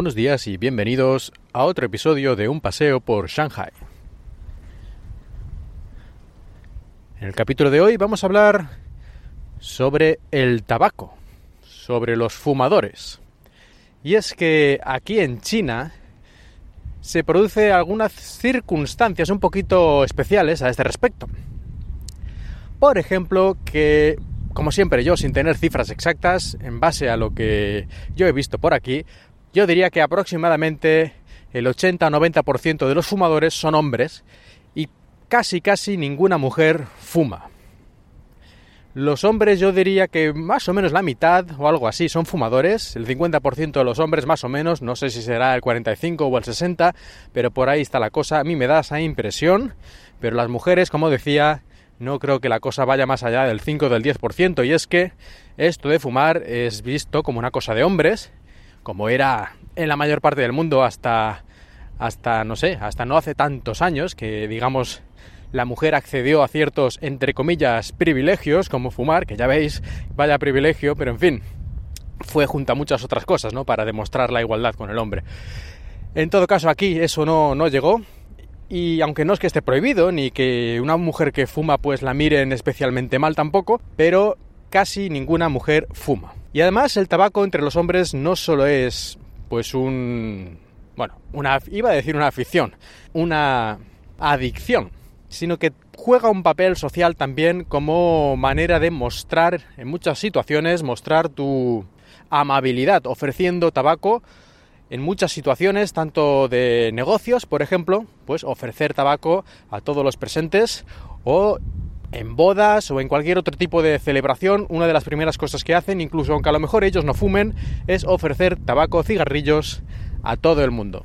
Buenos días y bienvenidos a otro episodio de Un paseo por Shanghai. En el capítulo de hoy vamos a hablar sobre el tabaco, sobre los fumadores. Y es que aquí en China se produce algunas circunstancias un poquito especiales a este respecto. Por ejemplo, que, como siempre yo, sin tener cifras exactas, en base a lo que yo he visto por aquí, yo diría que aproximadamente el 80-90% de los fumadores son hombres y casi casi ninguna mujer fuma. Los hombres yo diría que más o menos la mitad o algo así son fumadores, el 50% de los hombres más o menos, no sé si será el 45 o el 60, pero por ahí está la cosa, a mí me da esa impresión, pero las mujeres, como decía, no creo que la cosa vaya más allá del 5 o del 10%, y es que esto de fumar es visto como una cosa de hombres, como era en la mayor parte del mundo hasta, hasta no sé, hasta no hace tantos años que, digamos, la mujer accedió a ciertos, entre comillas, privilegios, como fumar, que ya veis, vaya privilegio, pero en fin, fue junto a muchas otras cosas, ¿no? Para demostrar la igualdad con el hombre. En todo caso, aquí eso no, no llegó. Y aunque no es que esté prohibido, ni que una mujer que fuma pues la miren especialmente mal tampoco, pero casi ninguna mujer fuma. Y además el tabaco entre los hombres no solo es pues un bueno, una iba a decir una afición, una adicción, sino que juega un papel social también como manera de mostrar en muchas situaciones mostrar tu amabilidad ofreciendo tabaco en muchas situaciones, tanto de negocios, por ejemplo, pues ofrecer tabaco a todos los presentes o en bodas o en cualquier otro tipo de celebración, una de las primeras cosas que hacen, incluso aunque a lo mejor ellos no fumen, es ofrecer tabaco, cigarrillos a todo el mundo.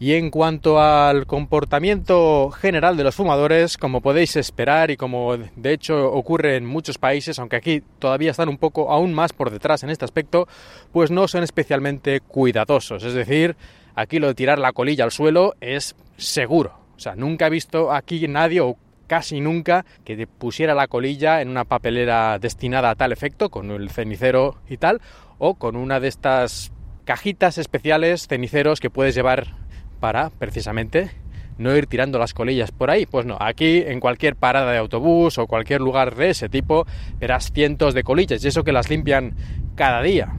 Y en cuanto al comportamiento general de los fumadores, como podéis esperar y como de hecho ocurre en muchos países, aunque aquí todavía están un poco aún más por detrás en este aspecto, pues no son especialmente cuidadosos. Es decir, aquí lo de tirar la colilla al suelo es seguro. O sea, nunca he visto aquí nadie o casi nunca que pusiera la colilla en una papelera destinada a tal efecto, con el cenicero y tal, o con una de estas cajitas especiales ceniceros que puedes llevar para, precisamente, no ir tirando las colillas por ahí. Pues no, aquí en cualquier parada de autobús o cualquier lugar de ese tipo verás cientos de colillas y eso que las limpian cada día.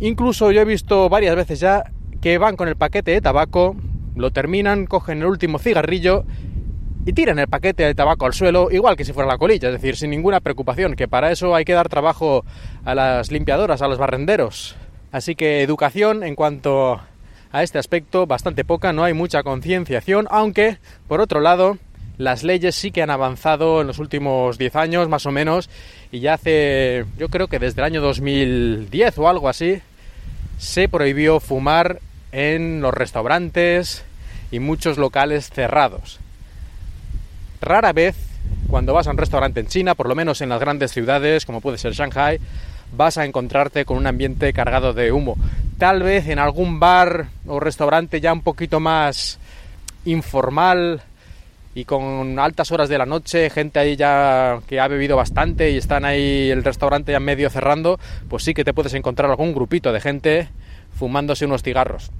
Incluso yo he visto varias veces ya que van con el paquete de tabaco, lo terminan, cogen el último cigarrillo y tiran el paquete de tabaco al suelo igual que si fuera la colilla, es decir, sin ninguna preocupación, que para eso hay que dar trabajo a las limpiadoras, a los barrenderos. Así que educación en cuanto a este aspecto bastante poca, no hay mucha concienciación, aunque por otro lado las leyes sí que han avanzado en los últimos 10 años más o menos y ya hace yo creo que desde el año 2010 o algo así se prohibió fumar en los restaurantes y muchos locales cerrados. Rara vez, cuando vas a un restaurante en China, por lo menos en las grandes ciudades, como puede ser Shanghai, vas a encontrarte con un ambiente cargado de humo. Tal vez en algún bar o restaurante ya un poquito más informal y con altas horas de la noche, gente ahí ya que ha bebido bastante y están ahí el restaurante ya medio cerrando, pues sí que te puedes encontrar algún grupito de gente fumándose unos cigarros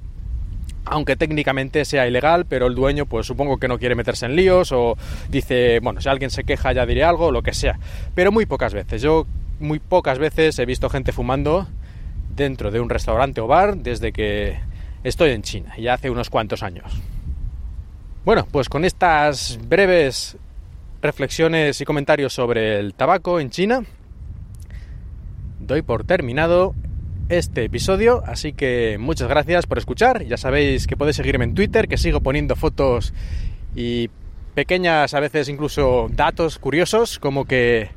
aunque técnicamente sea ilegal, pero el dueño pues supongo que no quiere meterse en líos o dice, bueno, si alguien se queja ya diré algo, lo que sea. Pero muy pocas veces, yo muy pocas veces he visto gente fumando dentro de un restaurante o bar desde que estoy en China, ya hace unos cuantos años. Bueno, pues con estas breves reflexiones y comentarios sobre el tabaco en China, doy por terminado este episodio, así que muchas gracias por escuchar. Ya sabéis que podéis seguirme en Twitter, que sigo poniendo fotos y pequeñas, a veces incluso datos curiosos, como que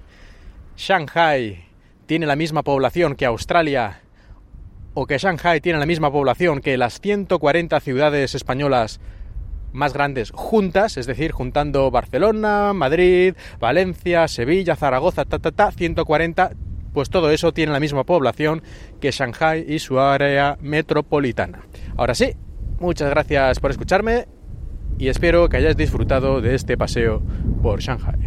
Shanghai tiene la misma población que Australia o que Shanghai tiene la misma población que las 140 ciudades españolas más grandes juntas, es decir, juntando Barcelona, Madrid, Valencia, Sevilla, Zaragoza, ta, ta, ta, 140 pues todo eso tiene la misma población que Shanghai y su área metropolitana. Ahora sí, muchas gracias por escucharme y espero que hayáis disfrutado de este paseo por Shanghai.